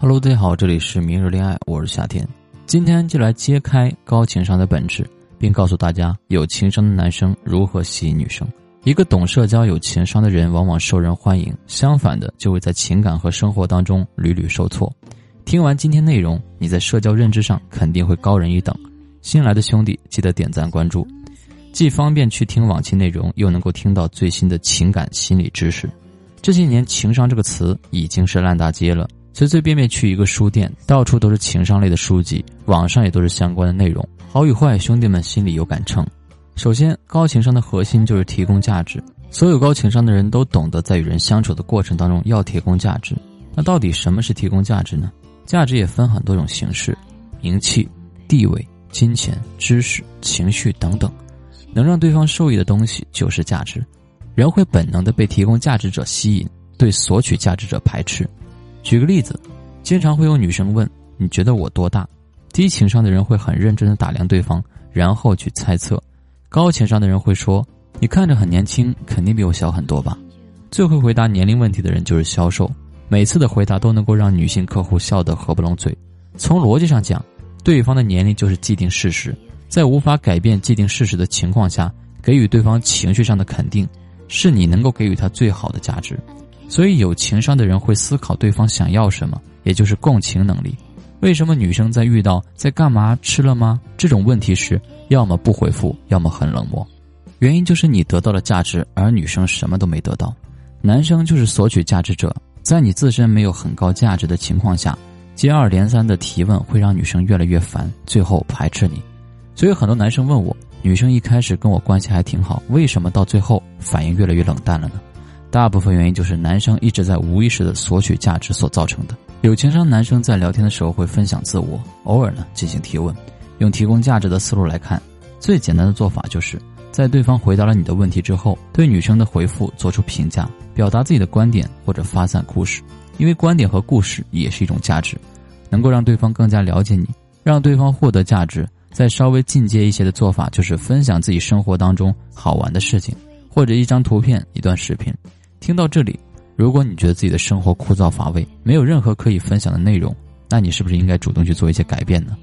Hello，大家好，这里是明日恋爱，我是夏天。今天就来揭开高情商的本质，并告诉大家有情商的男生如何吸引女生。一个懂社交、有情商的人，往往受人欢迎；相反的，就会在情感和生活当中屡屡受挫。听完今天内容，你在社交认知上肯定会高人一等。新来的兄弟，记得点赞关注，既方便去听往期内容，又能够听到最新的情感心理知识。这些年，情商这个词已经是烂大街了。随随便便去一个书店，到处都是情商类的书籍，网上也都是相关的内容。好与坏，兄弟们心里有杆秤。首先，高情商的核心就是提供价值。所有高情商的人都懂得在与人相处的过程当中要提供价值。那到底什么是提供价值呢？价值也分很多种形式：名气、地位、金钱、知识、情绪等等。能让对方受益的东西就是价值。人会本能的被提供价值者吸引，对索取价值者排斥。举个例子，经常会有女生问：“你觉得我多大？”低情商的人会很认真的打量对方，然后去猜测；高情商的人会说：“你看着很年轻，肯定比我小很多吧？”最会回答年龄问题的人就是销售，每次的回答都能够让女性客户笑得合不拢嘴。从逻辑上讲，对方的年龄就是既定事实，在无法改变既定事实的情况下，给予对方情绪上的肯定，是你能够给予他最好的价值。所以，有情商的人会思考对方想要什么，也就是共情能力。为什么女生在遇到“在干嘛？吃了吗？”这种问题时，要么不回复，要么很冷漠？原因就是你得到了价值，而女生什么都没得到。男生就是索取价值者，在你自身没有很高价值的情况下，接二连三的提问会让女生越来越烦，最后排斥你。所以，很多男生问我，女生一开始跟我关系还挺好，为什么到最后反应越来越冷淡了呢？大部分原因就是男生一直在无意识的索取价值所造成的。有情商男生在聊天的时候会分享自我，偶尔呢进行提问。用提供价值的思路来看，最简单的做法就是在对方回答了你的问题之后，对女生的回复做出评价，表达自己的观点或者发散故事。因为观点和故事也是一种价值，能够让对方更加了解你，让对方获得价值。再稍微进阶一些的做法就是分享自己生活当中好玩的事情，或者一张图片、一段视频。听到这里，如果你觉得自己的生活枯燥乏味，没有任何可以分享的内容，那你是不是应该主动去做一些改变呢？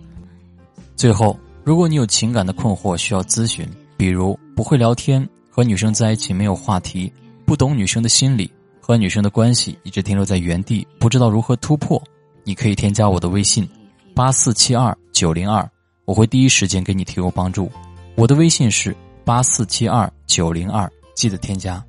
最后，如果你有情感的困惑需要咨询，比如不会聊天，和女生在一起没有话题，不懂女生的心理，和女生的关系一直停留在原地，不知道如何突破，你可以添加我的微信，八四七二九零二，我会第一时间给你提供帮助。我的微信是八四七二九零二，记得添加。